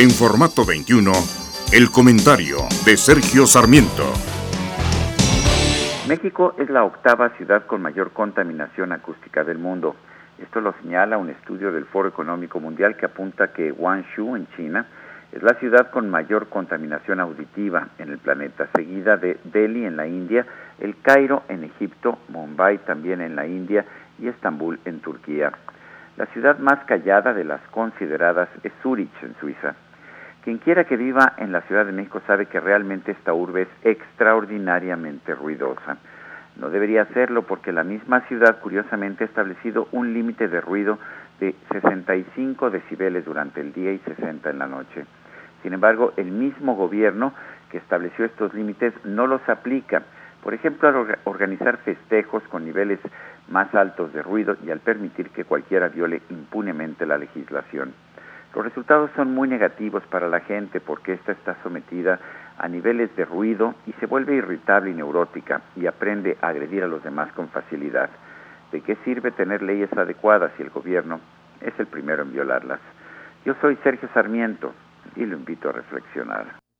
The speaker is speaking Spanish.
En formato 21, el comentario de Sergio Sarmiento. México es la octava ciudad con mayor contaminación acústica del mundo. Esto lo señala un estudio del Foro Económico Mundial que apunta que Guangzhou, en China, es la ciudad con mayor contaminación auditiva en el planeta, seguida de Delhi en la India, El Cairo en Egipto, Mumbai también en la India y Estambul en Turquía. La ciudad más callada de las consideradas es Zurich en Suiza. Quien quiera que viva en la Ciudad de México sabe que realmente esta urbe es extraordinariamente ruidosa. No debería hacerlo porque la misma ciudad curiosamente ha establecido un límite de ruido de 65 decibeles durante el día y 60 en la noche. Sin embargo, el mismo gobierno que estableció estos límites no los aplica. Por ejemplo, al organizar festejos con niveles más altos de ruido y al permitir que cualquiera viole impunemente la legislación. Los resultados son muy negativos para la gente porque ésta está sometida a niveles de ruido y se vuelve irritable y neurótica y aprende a agredir a los demás con facilidad. ¿De qué sirve tener leyes adecuadas si el gobierno es el primero en violarlas? Yo soy Sergio Sarmiento y lo invito a reflexionar.